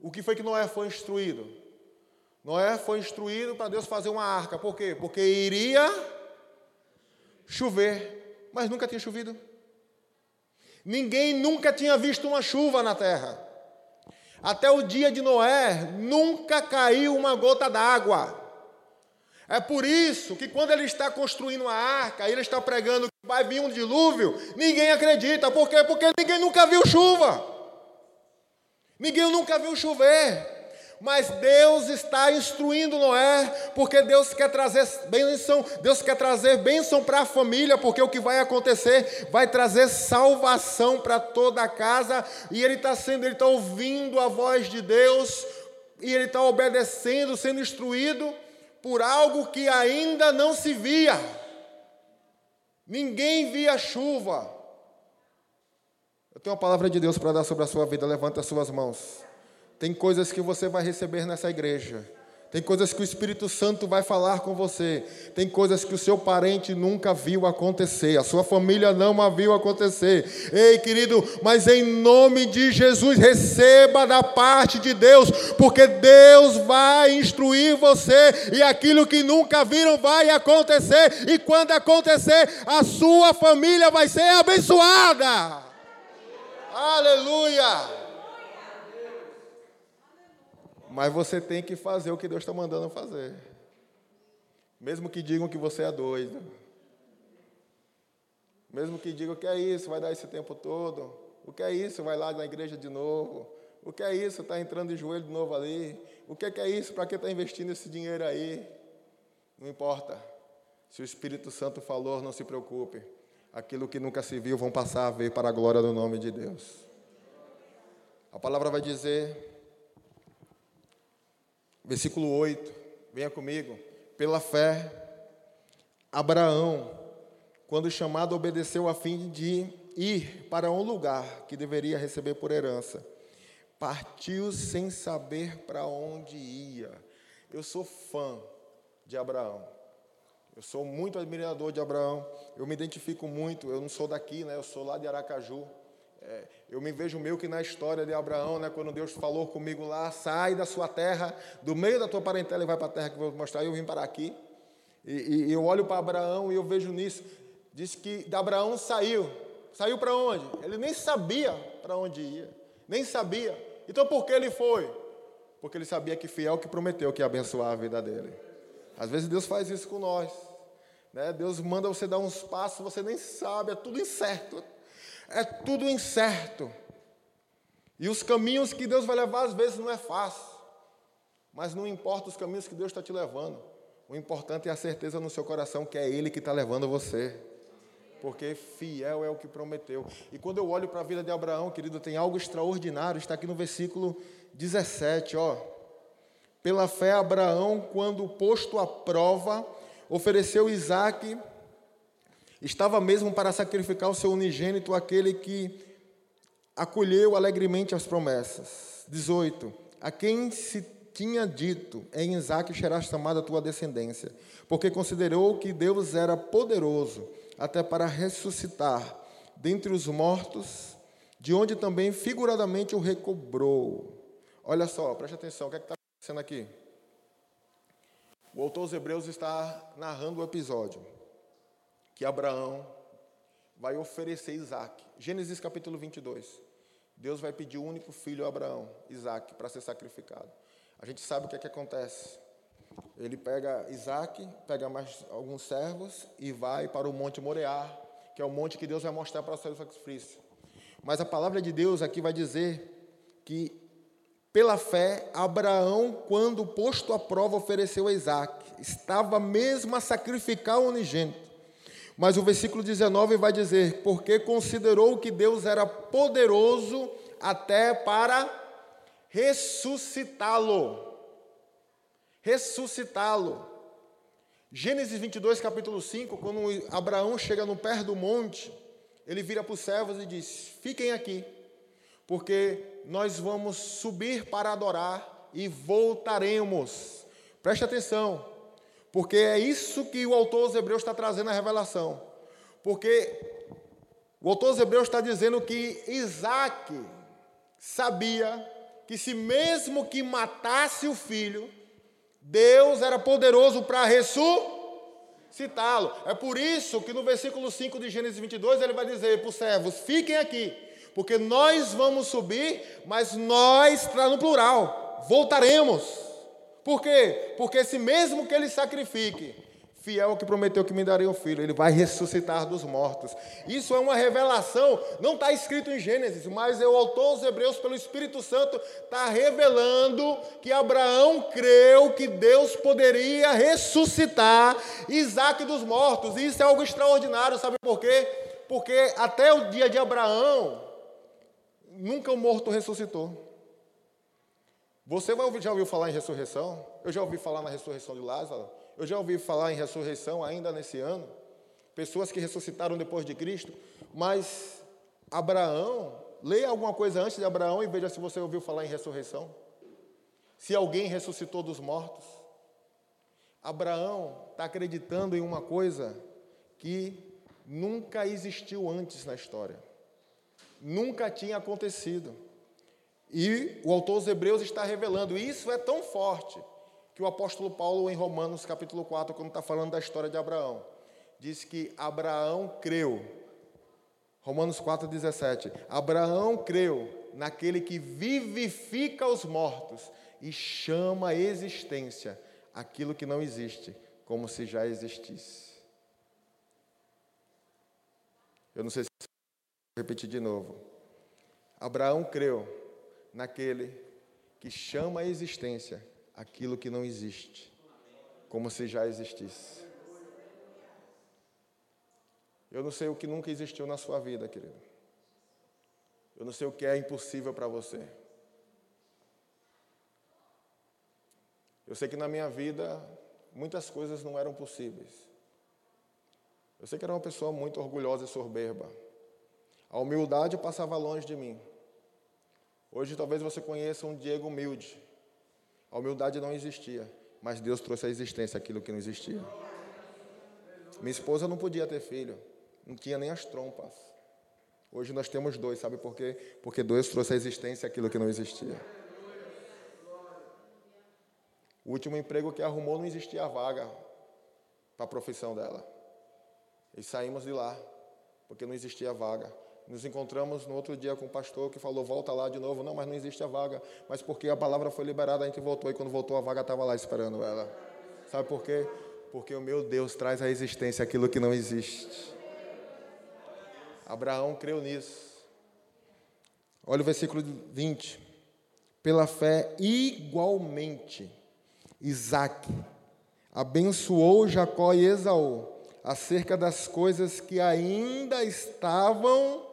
O que foi que Noé foi instruído? Noé foi instruído para Deus fazer uma arca. Por quê? Porque iria chover, mas nunca tinha chovido. Ninguém nunca tinha visto uma chuva na terra. Até o dia de Noé, nunca caiu uma gota d'água. É por isso que quando ele está construindo a arca, ele está pregando que vai vir um dilúvio, ninguém acredita. Por quê? Porque ninguém nunca viu chuva. Ninguém nunca viu chover mas Deus está instruindo Noé, porque Deus quer trazer bênção, Deus quer trazer bênção para a família, porque o que vai acontecer vai trazer salvação para toda a casa, e ele está sendo, ele está ouvindo a voz de Deus, e ele está obedecendo, sendo instruído por algo que ainda não se via. Ninguém via chuva. Eu tenho uma palavra de Deus para dar sobre a sua vida, levanta as suas mãos. Tem coisas que você vai receber nessa igreja. Tem coisas que o Espírito Santo vai falar com você. Tem coisas que o seu parente nunca viu acontecer. A sua família não a viu acontecer. Ei, querido, mas em nome de Jesus, receba da parte de Deus, porque Deus vai instruir você e aquilo que nunca viram vai acontecer. E quando acontecer, a sua família vai ser abençoada. Aleluia. Mas você tem que fazer o que Deus está mandando fazer. Mesmo que digam que você é doido. Mesmo que digam que é isso, vai dar esse tempo todo. O que é isso? Vai lá na igreja de novo. O que é isso? Está entrando de joelho de novo ali. O que é isso? Para que está investindo esse dinheiro aí? Não importa. Se o Espírito Santo falou, não se preocupe. Aquilo que nunca se viu vão passar a ver para a glória do nome de Deus. A palavra vai dizer Versículo 8, venha comigo. Pela fé, Abraão, quando chamado, obedeceu a fim de ir para um lugar que deveria receber por herança. Partiu sem saber para onde ia. Eu sou fã de Abraão. Eu sou muito admirador de Abraão. Eu me identifico muito. Eu não sou daqui, né? Eu sou lá de Aracaju. É, eu me vejo meio que na história de Abraão, né, quando Deus falou comigo lá, sai da sua terra, do meio da tua parentela e vai para a terra que eu vou mostrar. Eu vim para aqui. E, e eu olho para Abraão e eu vejo nisso. Diz que Abraão saiu. Saiu para onde? Ele nem sabia para onde ia. Nem sabia. Então por que ele foi? Porque ele sabia que fiel que prometeu que ia abençoar a vida dele. Às vezes Deus faz isso com nós. Né? Deus manda você dar uns passos, você nem sabe, é tudo incerto é tudo incerto. E os caminhos que Deus vai levar, às vezes, não é fácil. Mas não importa os caminhos que Deus está te levando. O importante é a certeza no seu coração que é Ele que está levando você. Porque fiel é o que prometeu. E quando eu olho para a vida de Abraão, querido, tem algo extraordinário. Está aqui no versículo 17, ó. Pela fé, Abraão, quando posto à prova, ofereceu Isaque Estava mesmo para sacrificar o seu unigênito, aquele que acolheu alegremente as promessas. 18. A quem se tinha dito, em Isaac será chamada a tua descendência, porque considerou que Deus era poderoso até para ressuscitar dentre os mortos, de onde também figuradamente o recobrou. Olha só, preste atenção, o que é está acontecendo aqui? O autor dos Hebreus está narrando o episódio que Abraão vai oferecer Isaac. Gênesis capítulo 22. Deus vai pedir o único filho a Abraão, Isaac, para ser sacrificado. A gente sabe o que é que acontece. Ele pega Isaac, pega mais alguns servos e vai para o Monte Moriá, que é o monte que Deus vai mostrar para o sacrifício. Mas a palavra de Deus aqui vai dizer que, pela fé, Abraão, quando posto à prova, ofereceu a Isaac. Estava mesmo a sacrificar o unigênito. Mas o versículo 19 vai dizer: Porque considerou que Deus era poderoso até para ressuscitá-lo ressuscitá-lo. Gênesis 22, capítulo 5, quando Abraão chega no pé do monte, ele vira para os servos e diz: Fiquem aqui, porque nós vamos subir para adorar e voltaremos. Preste atenção, porque é isso que o autor dos Hebreus está trazendo a revelação. Porque o autor dos Hebreus está dizendo que Isaac sabia que se mesmo que matasse o filho, Deus era poderoso para ressuscitá-lo. É por isso que no versículo 5 de Gênesis 22 ele vai dizer para os servos: fiquem aqui, porque nós vamos subir, mas nós, está no plural, voltaremos. Por quê? Porque se mesmo que ele sacrifique, fiel que prometeu que me daria um filho, ele vai ressuscitar dos mortos. Isso é uma revelação, não está escrito em Gênesis, mas o autor dos Hebreus, pelo Espírito Santo, está revelando que Abraão creu que Deus poderia ressuscitar Isaac dos mortos. E isso é algo extraordinário, sabe por quê? Porque até o dia de Abraão, nunca o morto ressuscitou. Você já ouviu falar em ressurreição? Eu já ouvi falar na ressurreição de Lázaro. Eu já ouvi falar em ressurreição ainda nesse ano, pessoas que ressuscitaram depois de Cristo, mas Abraão, leia alguma coisa antes de Abraão e veja se você ouviu falar em ressurreição. Se alguém ressuscitou dos mortos. Abraão está acreditando em uma coisa que nunca existiu antes na história, nunca tinha acontecido. E o autor dos Hebreus está revelando, isso é tão forte que o apóstolo Paulo, em Romanos capítulo 4, quando está falando da história de Abraão, diz que Abraão creu. Romanos 4,17. Abraão creu naquele que vivifica os mortos e chama a existência aquilo que não existe, como se já existisse. Eu não sei se vou repetir de novo. Abraão creu naquele que chama a existência aquilo que não existe, como se já existisse. Eu não sei o que nunca existiu na sua vida, querido. Eu não sei o que é impossível para você. Eu sei que na minha vida muitas coisas não eram possíveis. Eu sei que era uma pessoa muito orgulhosa e soberba. A humildade passava longe de mim. Hoje talvez você conheça um Diego humilde. A humildade não existia, mas Deus trouxe à existência aquilo que não existia. Minha esposa não podia ter filho, não tinha nem as trompas. Hoje nós temos dois, sabe por quê? Porque Deus trouxe à existência aquilo que não existia. O último emprego que arrumou não existia vaga para a profissão dela. E saímos de lá, porque não existia vaga. Nos encontramos no outro dia com o pastor que falou: volta lá de novo. Não, mas não existe a vaga. Mas porque a palavra foi liberada, a gente voltou. E quando voltou, a vaga estava lá esperando ela. Sabe por quê? Porque o meu Deus traz à existência aquilo que não existe. Abraão creu nisso. Olha o versículo 20. Pela fé, igualmente, Isaac abençoou Jacó e Esaú acerca das coisas que ainda estavam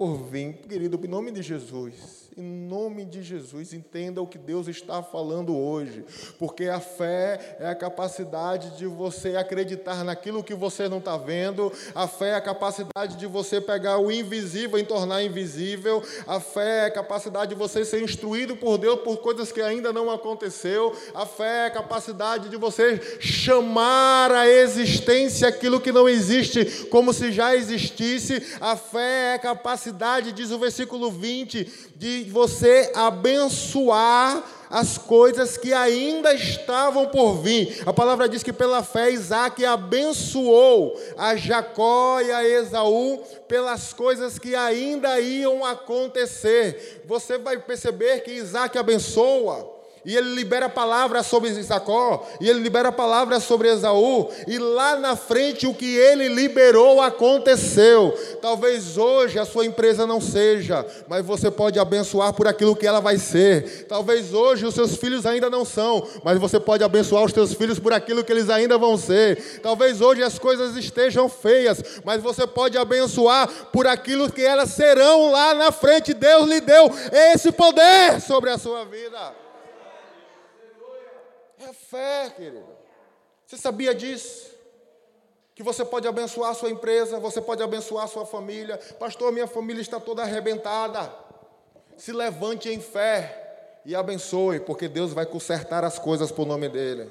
por vir, querido, em nome de Jesus. Em nome de Jesus, entenda o que Deus está falando hoje, porque a fé é a capacidade de você acreditar naquilo que você não está vendo, a fé é a capacidade de você pegar o invisível e tornar invisível, a fé é a capacidade de você ser instruído por Deus por coisas que ainda não aconteceu, a fé é a capacidade de você chamar a existência aquilo que não existe como se já existisse, a fé é a capacidade, diz o versículo 20, de você abençoar as coisas que ainda estavam por vir. A palavra diz que pela fé Isaac abençoou a Jacó e a Esaú pelas coisas que ainda iam acontecer. Você vai perceber que Isaac abençoa e ele libera palavras sobre Isacó, e ele libera palavras sobre Esaú, e lá na frente o que ele liberou aconteceu. Talvez hoje a sua empresa não seja, mas você pode abençoar por aquilo que ela vai ser. Talvez hoje os seus filhos ainda não são, mas você pode abençoar os seus filhos por aquilo que eles ainda vão ser. Talvez hoje as coisas estejam feias, mas você pode abençoar por aquilo que elas serão lá na frente. Deus lhe deu esse poder sobre a sua vida. É fé, querido. Você sabia disso? Que você pode abençoar a sua empresa, você pode abençoar a sua família. Pastor, minha família está toda arrebentada. Se levante em fé e abençoe, porque Deus vai consertar as coisas por nome dEle.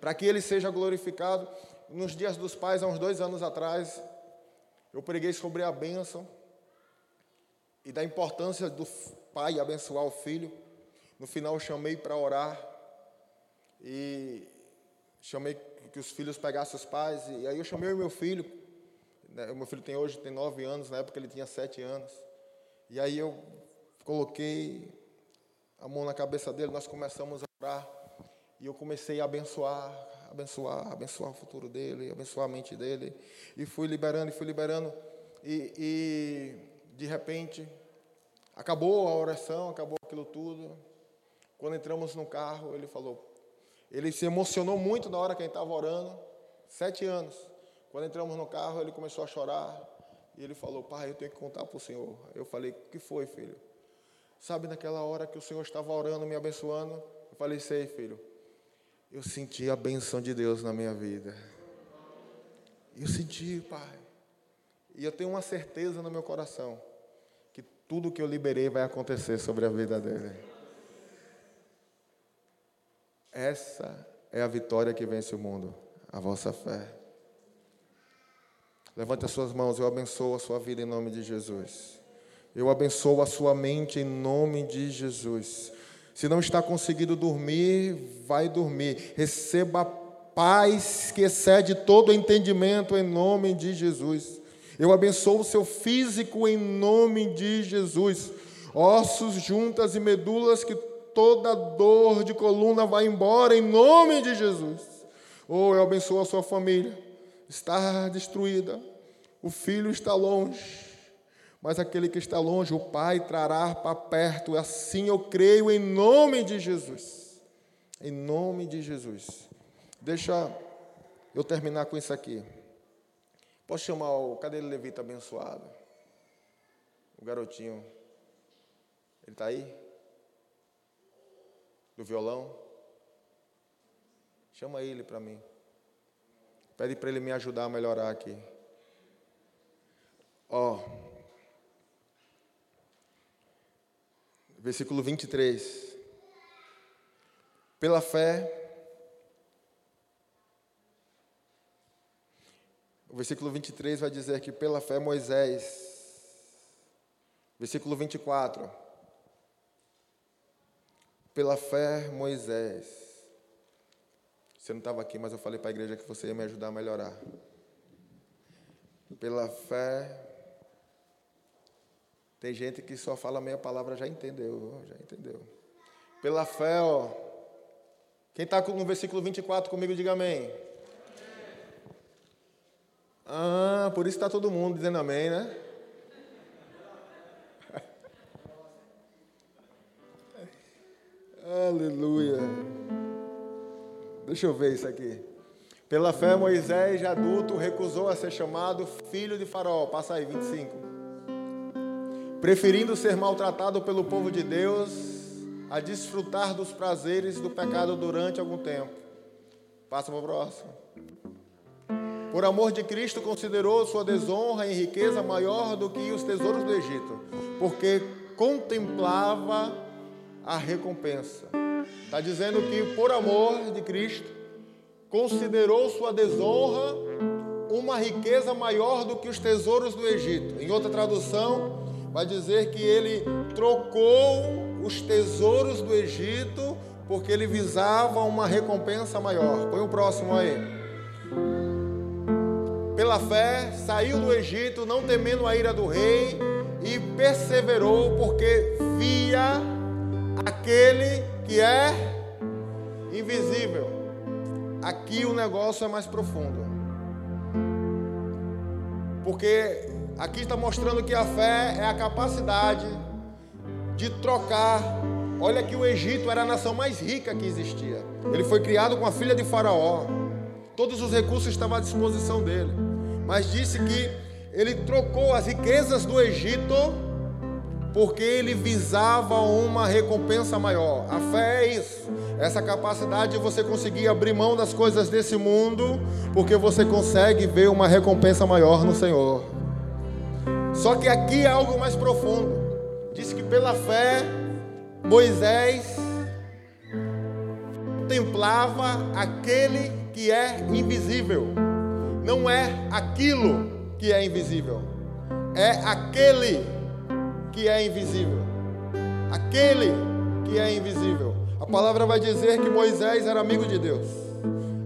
Para que Ele seja glorificado. Nos dias dos pais, há uns dois anos atrás, eu preguei sobre a bênção e da importância do pai abençoar o filho. No final, eu chamei para orar e chamei que os filhos pegassem os pais. E aí eu chamei o meu filho. Né, o meu filho tem hoje tem nove anos, na época ele tinha sete anos. E aí eu coloquei a mão na cabeça dele, nós começamos a orar. E eu comecei a abençoar, abençoar, abençoar o futuro dele, abençoar a mente dele. E fui liberando, e fui liberando. E, e de repente, acabou a oração, acabou aquilo tudo. Quando entramos no carro, ele falou: ele se emocionou muito na hora que a gente estava orando, sete anos. Quando entramos no carro, ele começou a chorar. E ele falou, pai, eu tenho que contar para o Senhor. Eu falei, o que foi, filho? Sabe naquela hora que o Senhor estava orando, me abençoando? Eu falei, sei, filho. Eu senti a benção de Deus na minha vida. Eu senti, pai. E eu tenho uma certeza no meu coração que tudo que eu liberei vai acontecer sobre a vida dele. Essa é a vitória que vence o mundo, a vossa fé. Levante as suas mãos, eu abençoo a sua vida em nome de Jesus. Eu abençoo a sua mente em nome de Jesus. Se não está conseguindo dormir, vai dormir. Receba paz que excede todo entendimento em nome de Jesus. Eu abençoo o seu físico em nome de Jesus. Ossos, juntas e medulas que toda dor de coluna vai embora em nome de Jesus. Oh, eu abençoo a sua família. Está destruída. O filho está longe. Mas aquele que está longe, o Pai trará para perto. Assim eu creio em nome de Jesus. Em nome de Jesus. Deixa eu terminar com isso aqui. Posso chamar o. Cadê ele, levita abençoado? O garotinho. Ele está aí? Do violão. Chama ele para mim. Pede para ele me ajudar a melhorar aqui. Ó. Versículo 23. Pela fé. O versículo 23 vai dizer que pela fé Moisés. Versículo 24 pela fé, Moisés. Você não estava aqui, mas eu falei para a igreja que você ia me ajudar a melhorar. Pela fé. Tem gente que só fala meia palavra, já entendeu, já entendeu. Pela fé, ó. Quem está no versículo 24 comigo, diga amém. Ah, por isso está todo mundo dizendo amém, né? Aleluia. Deixa eu ver isso aqui. Pela fé, Moisés, adulto, recusou a ser chamado filho de Faraó. Passa aí, 25. Preferindo ser maltratado pelo povo de Deus a desfrutar dos prazeres do pecado durante algum tempo. Passa para o próximo. Por amor de Cristo, considerou sua desonra e riqueza maior do que os tesouros do Egito, porque contemplava a recompensa. Está dizendo que, por amor de Cristo, considerou sua desonra uma riqueza maior do que os tesouros do Egito. Em outra tradução, vai dizer que ele trocou os tesouros do Egito porque ele visava uma recompensa maior. Põe o próximo aí. Pela fé, saiu do Egito, não temendo a ira do rei, e perseverou porque via aquele que é invisível. Aqui o negócio é mais profundo. Porque aqui está mostrando que a fé é a capacidade de trocar. Olha que o Egito era a nação mais rica que existia. Ele foi criado com a filha de Faraó. Todos os recursos estavam à disposição dele. Mas disse que ele trocou as riquezas do Egito porque ele visava uma recompensa maior. A fé é isso, essa capacidade de você conseguir abrir mão das coisas desse mundo, porque você consegue ver uma recompensa maior no Senhor. Só que aqui é algo mais profundo. Diz que pela fé Moisés contemplava aquele que é invisível. Não é aquilo que é invisível, é aquele que é invisível. Aquele que é invisível. A palavra vai dizer que Moisés era amigo de Deus.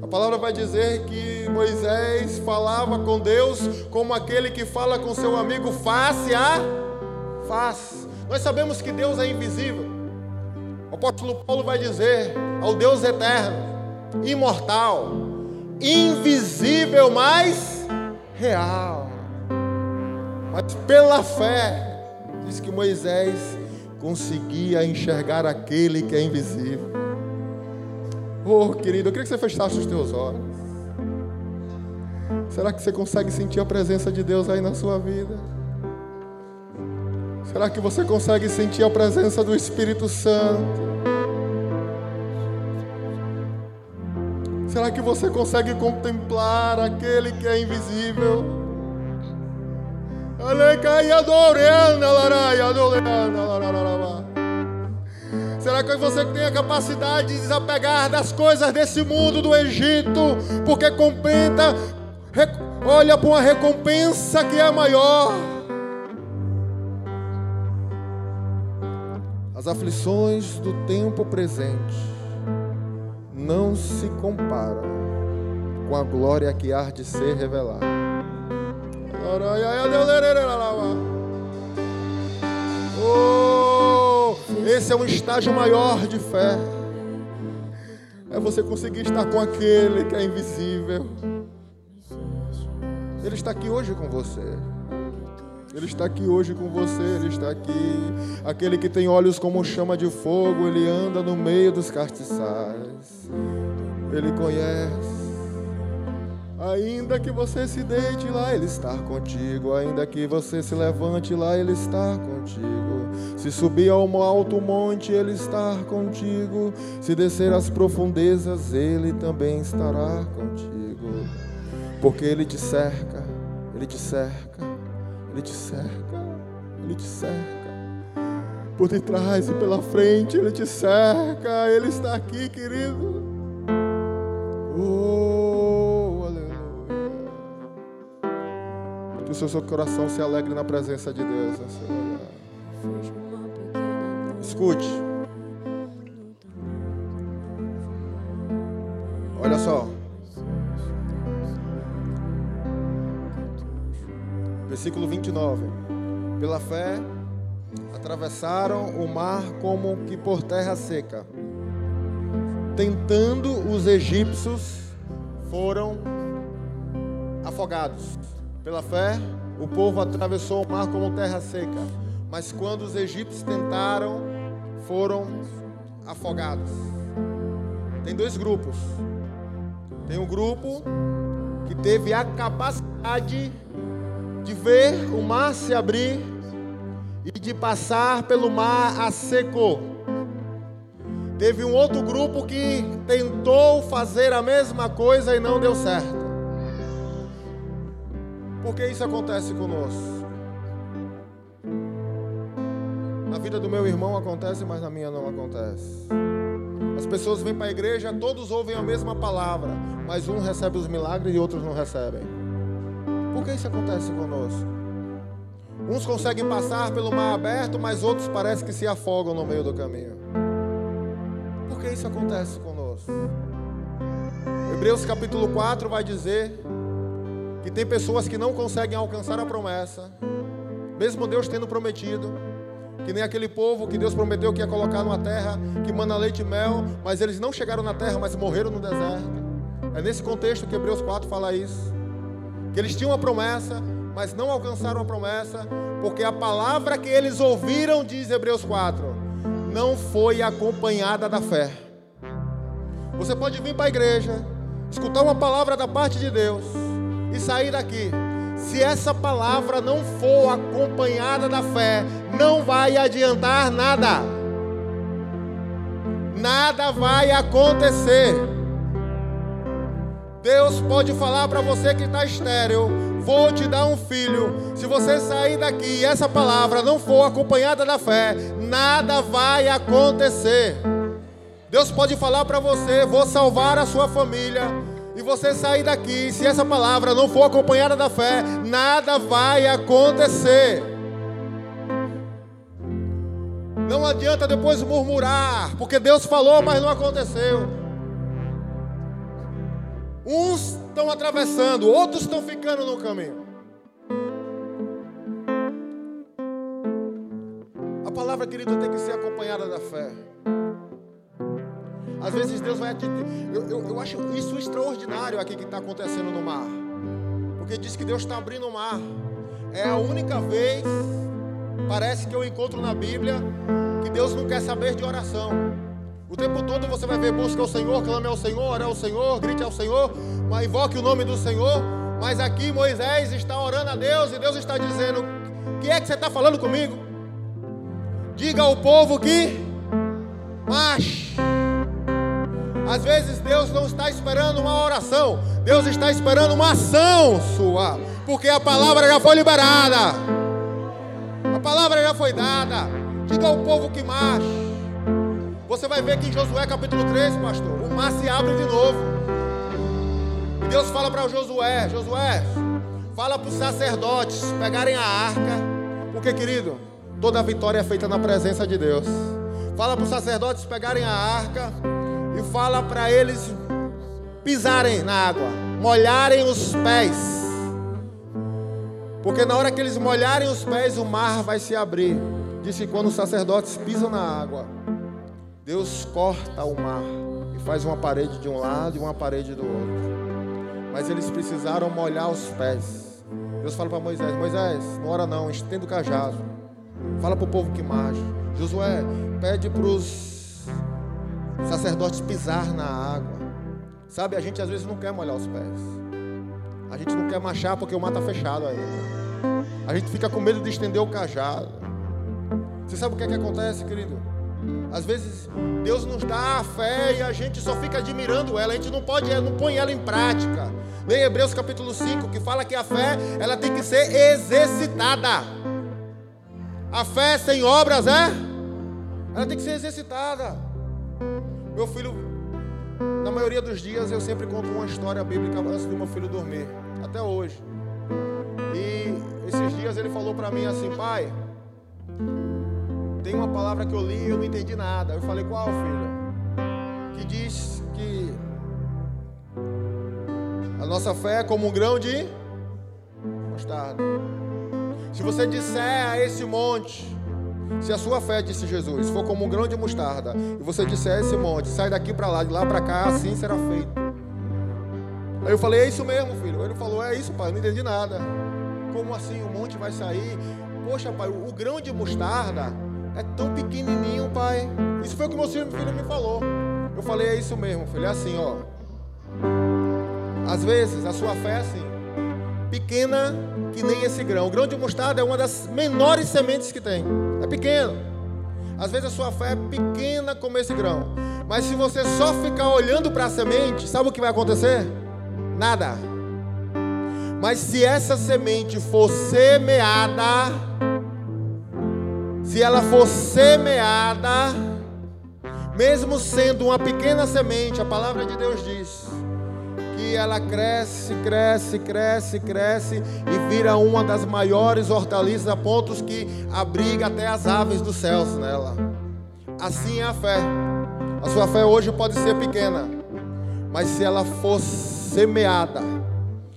A palavra vai dizer que Moisés falava com Deus como aquele que fala com seu amigo face a face. Nós sabemos que Deus é invisível. O apóstolo Paulo vai dizer ao Deus eterno, imortal, invisível, mas real. Mas pela fé, Diz que Moisés conseguia enxergar aquele que é invisível. Oh, querido, eu queria que você fechasse os teus olhos. Será que você consegue sentir a presença de Deus aí na sua vida? Será que você consegue sentir a presença do Espírito Santo? Será que você consegue contemplar aquele que é invisível? Será que você tem a capacidade de desapegar das coisas desse mundo do Egito, porque compreende, olha para uma recompensa que é maior? As aflições do tempo presente não se comparam com a glória que há de ser revelada. Oh, esse é um estágio maior de fé. É você conseguir estar com aquele que é invisível. Ele está aqui hoje com você. Ele está aqui hoje com você, Ele está aqui. Aquele que tem olhos como chama de fogo, Ele anda no meio dos castiçais. Ele conhece. Ainda que você se deite lá, Ele está contigo. Ainda que você se levante lá, Ele está contigo. Se subir ao alto monte, Ele está contigo. Se descer às profundezas, Ele também estará contigo. Porque Ele te cerca, Ele te cerca, Ele te cerca, Ele te cerca. Por detrás e pela frente, Ele te cerca. Ele está aqui, querido. O seu coração se alegre na presença de Deus. Escute. Olha só. Versículo 29. Pela fé atravessaram o mar como que por terra seca. Tentando os egípcios foram afogados. Pela fé, o povo atravessou o mar como terra seca, mas quando os egípcios tentaram, foram afogados. Tem dois grupos. Tem um grupo que teve a capacidade de ver o mar se abrir e de passar pelo mar a seco. Teve um outro grupo que tentou fazer a mesma coisa e não deu certo. Por que isso acontece conosco? Na vida do meu irmão acontece, mas na minha não acontece. As pessoas vêm para a igreja, todos ouvem a mesma palavra, mas um recebe os milagres e outros não recebem. Por que isso acontece conosco? Uns conseguem passar pelo mar aberto, mas outros parecem que se afogam no meio do caminho. Por que isso acontece conosco? Hebreus capítulo 4 vai dizer que tem pessoas que não conseguem alcançar a promessa, mesmo Deus tendo prometido, Que nem aquele povo que Deus prometeu que ia colocar numa terra que manda leite e mel, mas eles não chegaram na terra, mas morreram no deserto. É nesse contexto que Hebreus 4 fala isso. Que eles tinham uma promessa, mas não alcançaram a promessa, porque a palavra que eles ouviram, diz Hebreus 4, não foi acompanhada da fé. Você pode vir para a igreja, escutar uma palavra da parte de Deus e sair daqui. Se essa palavra não for acompanhada da fé, não vai adiantar nada. Nada vai acontecer. Deus pode falar para você que está estéreo: Vou te dar um filho. Se você sair daqui e essa palavra não for acompanhada da fé, nada vai acontecer. Deus pode falar para você: Vou salvar a sua família. E você sair daqui, se essa palavra não for acompanhada da fé, nada vai acontecer. Não adianta depois murmurar, porque Deus falou, mas não aconteceu. Uns estão atravessando, outros estão ficando no caminho. A palavra, querido, tem que ser acompanhada da fé. Às vezes Deus vai te. Eu, eu, eu acho isso extraordinário aqui que está acontecendo no mar. Porque diz que Deus está abrindo o mar. É a única vez, parece que eu encontro na Bíblia, que Deus não quer saber de oração. O tempo todo você vai ver busca ao Senhor, clame ao Senhor, ore ao Senhor, grite ao Senhor, invoque o nome do Senhor. Mas aqui Moisés está orando a Deus e Deus está dizendo: O que é que você está falando comigo? Diga ao povo que marche. Às vezes Deus não está esperando uma oração, Deus está esperando uma ação sua, porque a palavra já foi liberada, a palavra já foi dada. Diga ao povo que marche. Você vai ver que em Josué capítulo 3, pastor, o mar se abre de novo. E Deus fala para Josué: Josué, fala para os sacerdotes pegarem a arca, porque, querido, toda a vitória é feita na presença de Deus. Fala para os sacerdotes pegarem a arca fala para eles pisarem na água, molharem os pés. Porque na hora que eles molharem os pés, o mar vai se abrir. Disse quando os sacerdotes pisam na água, Deus corta o mar e faz uma parede de um lado e uma parede do outro. Mas eles precisaram molhar os pés. Deus fala para Moisés: Moisés, não ora não, estenda o cajado. Fala para o povo que marcha. Josué, pede para os sacerdotes pisar na água. Sabe, a gente às vezes não quer molhar os pés. A gente não quer marchar porque o mar está fechado ainda. A gente fica com medo de estender o cajado. Você sabe o que é que acontece, querido? Às vezes Deus nos dá a fé e a gente só fica admirando ela, a gente não pode, não põe ela em prática. Leia Hebreus capítulo 5, que fala que a fé, ela tem que ser exercitada. A fé sem obras é? Ela tem que ser exercitada. Meu filho, na maioria dos dias eu sempre conto uma história bíblica antes do meu filho dormir, até hoje. E esses dias ele falou para mim assim, pai, tem uma palavra que eu li e eu não entendi nada. Eu falei, qual, filho? Que diz que a nossa fé é como um grão de mostarda. Se você disser a esse monte, se a sua fé, disse Jesus, for como um grão de mostarda, e você disser a esse monte, sai daqui para lá, de lá para cá, assim será feito. Aí eu falei, é isso mesmo, filho. Ele falou, é isso, pai, eu não entendi nada. Como assim o monte vai sair? Poxa, pai, o grão de mostarda é tão pequenininho, pai. Isso foi o que meu filho me falou. Eu falei, é isso mesmo, filho. É assim, ó. Às vezes a sua fé é assim, pequena que nem esse grão. O grão de mostarda é uma das menores sementes que tem. É pequeno. Às vezes a sua fé é pequena como esse grão. Mas se você só ficar olhando para a semente, sabe o que vai acontecer? Nada. Mas se essa semente for semeada, se ela for semeada, mesmo sendo uma pequena semente, a palavra de Deus diz ela cresce, cresce, cresce, cresce e vira uma das maiores hortaliças a pontos que abriga até as aves dos céus nela. Assim é a fé. A sua fé hoje pode ser pequena, mas se ela for semeada,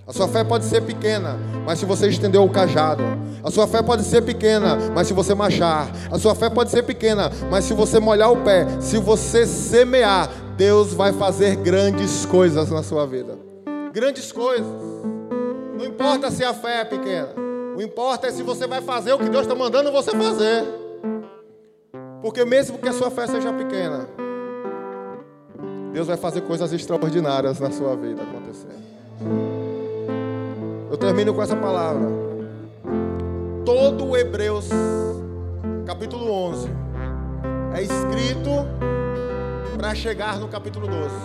A sua fé pode ser pequena, mas se você estender o cajado. A sua fé pode ser pequena, mas se você machar. A sua fé pode ser pequena, mas se você molhar o pé, se você semear, Deus vai fazer grandes coisas na sua vida. Grandes coisas. Não importa se a fé é pequena. O importa é se você vai fazer o que Deus está mandando você fazer. Porque mesmo que a sua fé seja pequena, Deus vai fazer coisas extraordinárias na sua vida acontecer. Eu termino com essa palavra. Todo Hebreus, capítulo 11, é escrito para chegar no capítulo 12.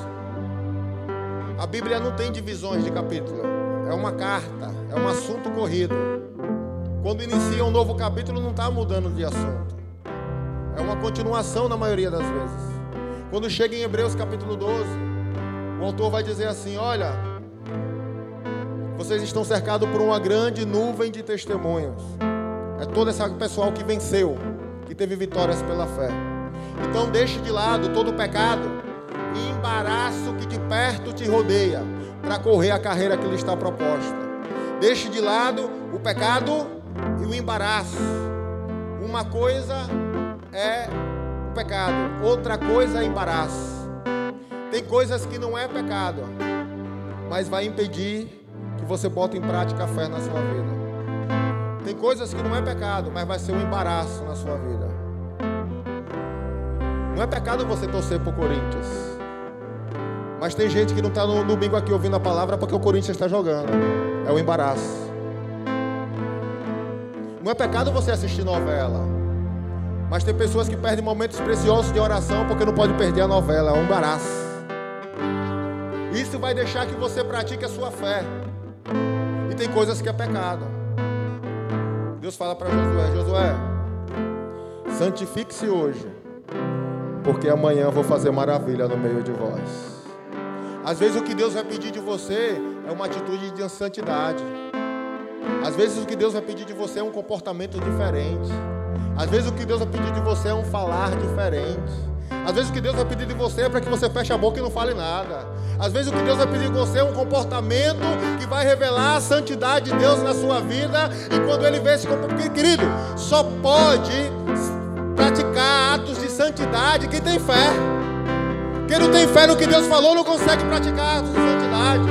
A Bíblia não tem divisões de capítulo, é uma carta, é um assunto corrido. Quando inicia um novo capítulo, não está mudando de assunto, é uma continuação na maioria das vezes. Quando chega em Hebreus capítulo 12, o autor vai dizer assim: Olha, vocês estão cercados por uma grande nuvem de testemunhos. É todo esse pessoal que venceu, que teve vitórias pela fé. Então deixe de lado todo o pecado e embaraço que de perto te rodeia, para correr a carreira que lhe está proposta. Deixe de lado o pecado e o embaraço. Uma coisa é o pecado, outra coisa é embaraço. Tem coisas que não é pecado, mas vai impedir que você bota em prática a fé na sua vida. Tem coisas que não é pecado, mas vai ser um embaraço na sua vida. Não é pecado você torcer por Corinthians. Mas tem gente que não está no domingo aqui ouvindo a palavra porque o Corinthians está jogando. É o um embaraço. Não é pecado você assistir novela. Mas tem pessoas que perdem momentos preciosos de oração porque não pode perder a novela. É um embaraço. Isso vai deixar que você pratique a sua fé. E tem coisas que é pecado. Deus fala para Josué: Josué, santifique-se hoje, porque amanhã vou fazer maravilha no meio de vós. Às vezes o que Deus vai pedir de você é uma atitude de santidade. Às vezes o que Deus vai pedir de você é um comportamento diferente. Às vezes o que Deus vai pedir de você é um falar diferente. Às vezes o que Deus vai pedir de você é para que você feche a boca e não fale nada. Às vezes o que Deus vai pedir de você é um comportamento que vai revelar a santidade de Deus na sua vida. E quando Ele vê esse comportamento, querido, só pode praticar atos santidade quem tem fé. Quem não tem fé no que Deus falou não consegue praticar de santidade.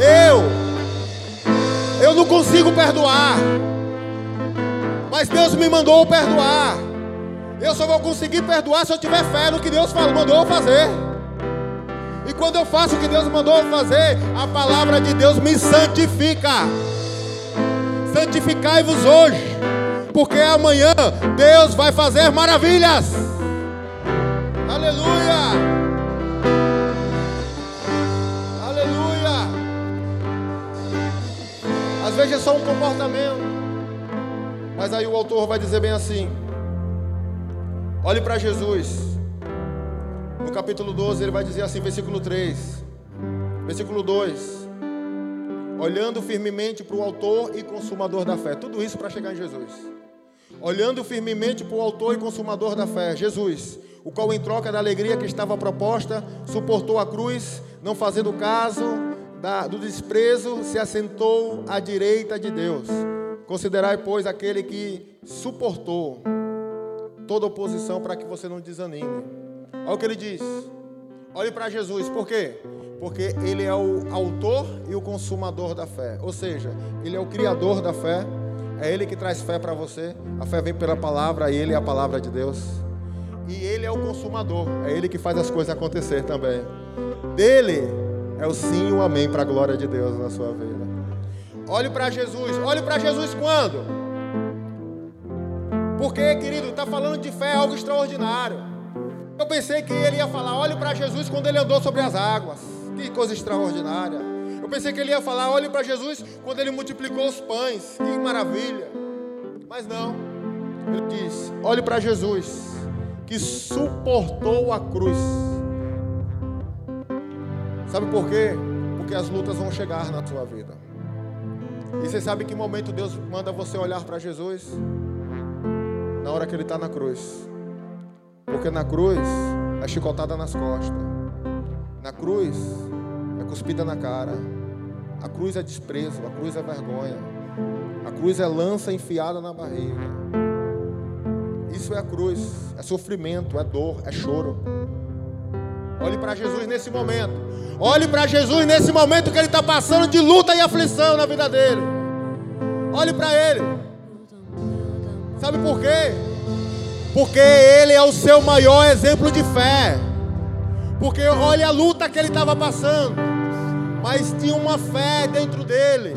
Eu, eu não consigo perdoar. Mas Deus me mandou perdoar. Eu só vou conseguir perdoar se eu tiver fé no que Deus falou, mandou fazer. E quando eu faço o que Deus mandou fazer, a palavra de Deus me santifica. Santificai-vos hoje, porque amanhã Deus vai fazer maravilhas. Aleluia! Aleluia! Às vezes é só um comportamento, mas aí o autor vai dizer bem assim. Olhe para Jesus. No capítulo 12, ele vai dizer assim, versículo 3. Versículo 2. Olhando firmemente para o autor e consumador da fé. Tudo isso para chegar em Jesus. Olhando firmemente para o autor e consumador da fé, Jesus, o qual, em troca da alegria que estava proposta, suportou a cruz, não fazendo caso da, do desprezo, se assentou à direita de Deus. Considerai, pois, aquele que suportou toda oposição para que você não desanime. Olha o que ele diz. Olhe para Jesus, por quê? Porque ele é o autor e o consumador da fé. Ou seja, ele é o criador da fé. É ele que traz fé para você. A fé vem pela palavra e ele é a palavra de Deus. E ele é o consumador. É ele que faz as coisas acontecer também. Dele é o sim e o amém para a glória de Deus na sua vida. Olhe para Jesus. Olhe para Jesus quando? Porque, querido, está falando de fé, é algo extraordinário. Eu pensei que ele ia falar, olhe para Jesus quando ele andou sobre as águas. Que coisa extraordinária. Eu pensei que ele ia falar, olhe para Jesus quando ele multiplicou os pães. Que maravilha. Mas não. Ele diz, olhe para Jesus, que suportou a cruz. Sabe por quê? Porque as lutas vão chegar na sua vida. E você sabe que momento Deus manda você olhar para Jesus? na hora que ele está na cruz. Porque na cruz é chicotada nas costas. Na cruz é cuspida na cara. A cruz é desprezo, a cruz é vergonha. A cruz é lança enfiada na barriga. Isso é a cruz, é sofrimento, é dor, é choro. Olhe para Jesus nesse momento. Olhe para Jesus nesse momento que ele está passando de luta e aflição na vida dele. Olhe para ele. Sabe por quê? Porque ele é o seu maior exemplo de fé. Porque olha a luta que ele estava passando. Mas tinha uma fé dentro dele.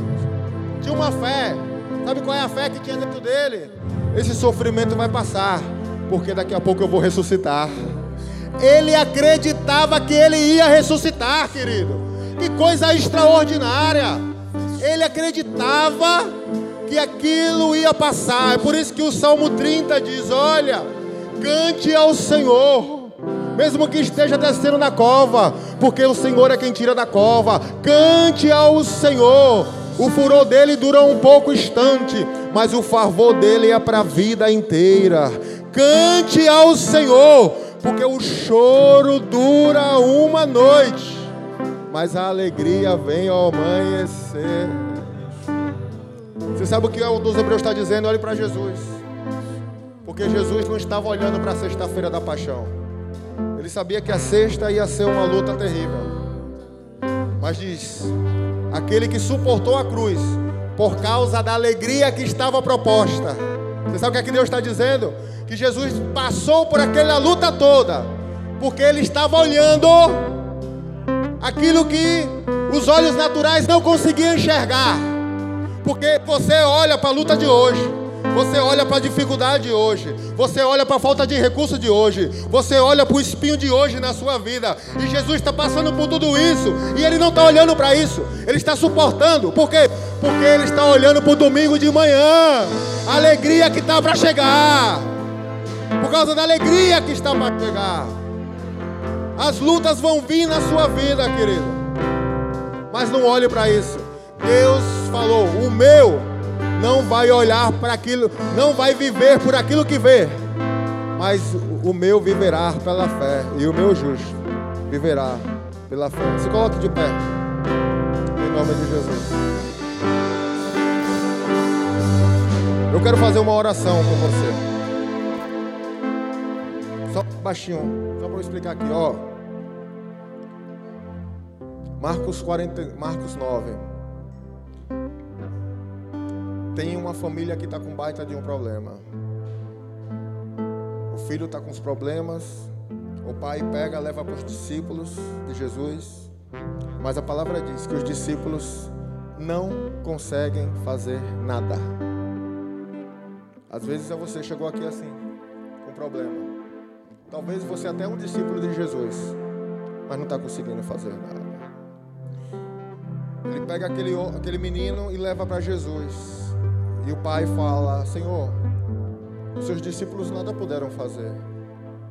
Tinha uma fé. Sabe qual é a fé que tinha dentro dele? Esse sofrimento vai passar. Porque daqui a pouco eu vou ressuscitar. Ele acreditava que ele ia ressuscitar, querido. Que coisa extraordinária. Ele acreditava que aquilo ia passar. É por isso que o Salmo 30 diz: Olha, cante ao Senhor, mesmo que esteja descendo na cova, porque o Senhor é quem tira da cova. Cante ao Senhor. O furor dele dura um pouco instante, mas o favor dele é para a vida inteira. Cante ao Senhor, porque o choro dura uma noite, mas a alegria vem ao amanhecer. Você sabe o que o dos Hebreus está dizendo? Olhe para Jesus. Porque Jesus não estava olhando para a sexta-feira da paixão. Ele sabia que a sexta ia ser uma luta terrível. Mas diz: aquele que suportou a cruz por causa da alegria que estava proposta. Você sabe o que, é que Deus está dizendo? Que Jesus passou por aquela luta toda, porque ele estava olhando aquilo que os olhos naturais não conseguiam enxergar. Porque você olha para a luta de hoje, você olha para a dificuldade de hoje, você olha para a falta de recurso de hoje, você olha para o espinho de hoje na sua vida, e Jesus está passando por tudo isso, e Ele não está olhando para isso, Ele está suportando, por quê? Porque Ele está olhando para o domingo de manhã, a alegria que está para chegar, por causa da alegria que está para chegar. As lutas vão vir na sua vida, querido, mas não olhe para isso. Deus falou: o meu não vai olhar para aquilo, não vai viver por aquilo que vê, mas o meu viverá pela fé, e o meu justo viverá pela fé. Se coloque de pé, em nome de Jesus. Eu quero fazer uma oração com você. Só baixinho, só para eu explicar aqui, ó. Marcos 40, Marcos 9. Tem uma família que está com baita de um problema. O filho está com os problemas. O pai pega, leva para os discípulos de Jesus. Mas a palavra diz que os discípulos não conseguem fazer nada. Às vezes você chegou aqui assim, com problema. Talvez você até é um discípulo de Jesus, mas não está conseguindo fazer nada. Ele pega aquele, aquele menino e leva para Jesus. E o pai fala: Senhor, os seus discípulos nada puderam fazer.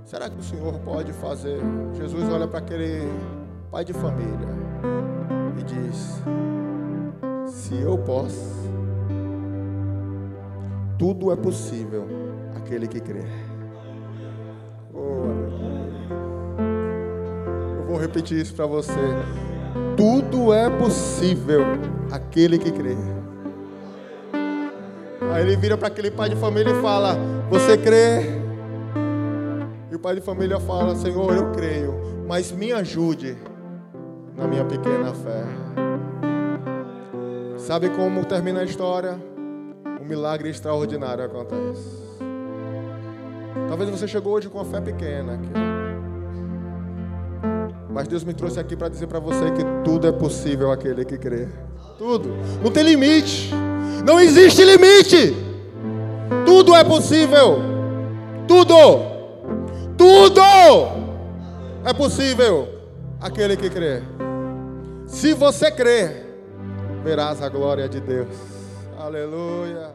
Será que o Senhor pode fazer? Jesus olha para aquele pai de família e diz: Se eu posso, tudo é possível aquele que crê. Eu vou repetir isso para você. Tudo é possível aquele que crê. Aí ele vira para aquele pai de família e fala: Você crê? E o pai de família fala: Senhor, eu creio, mas me ajude na minha pequena fé. Sabe como termina a história? Um milagre extraordinário acontece. Talvez você chegou hoje com a fé pequena. Aqui. Mas Deus me trouxe aqui para dizer para você que tudo é possível aquele que crê. Tudo. Não tem limite. Não existe limite. Tudo é possível. Tudo. Tudo é possível aquele que crê. Se você crer, verás a glória de Deus. Aleluia.